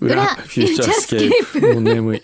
裏フューチャースケープもう眠い。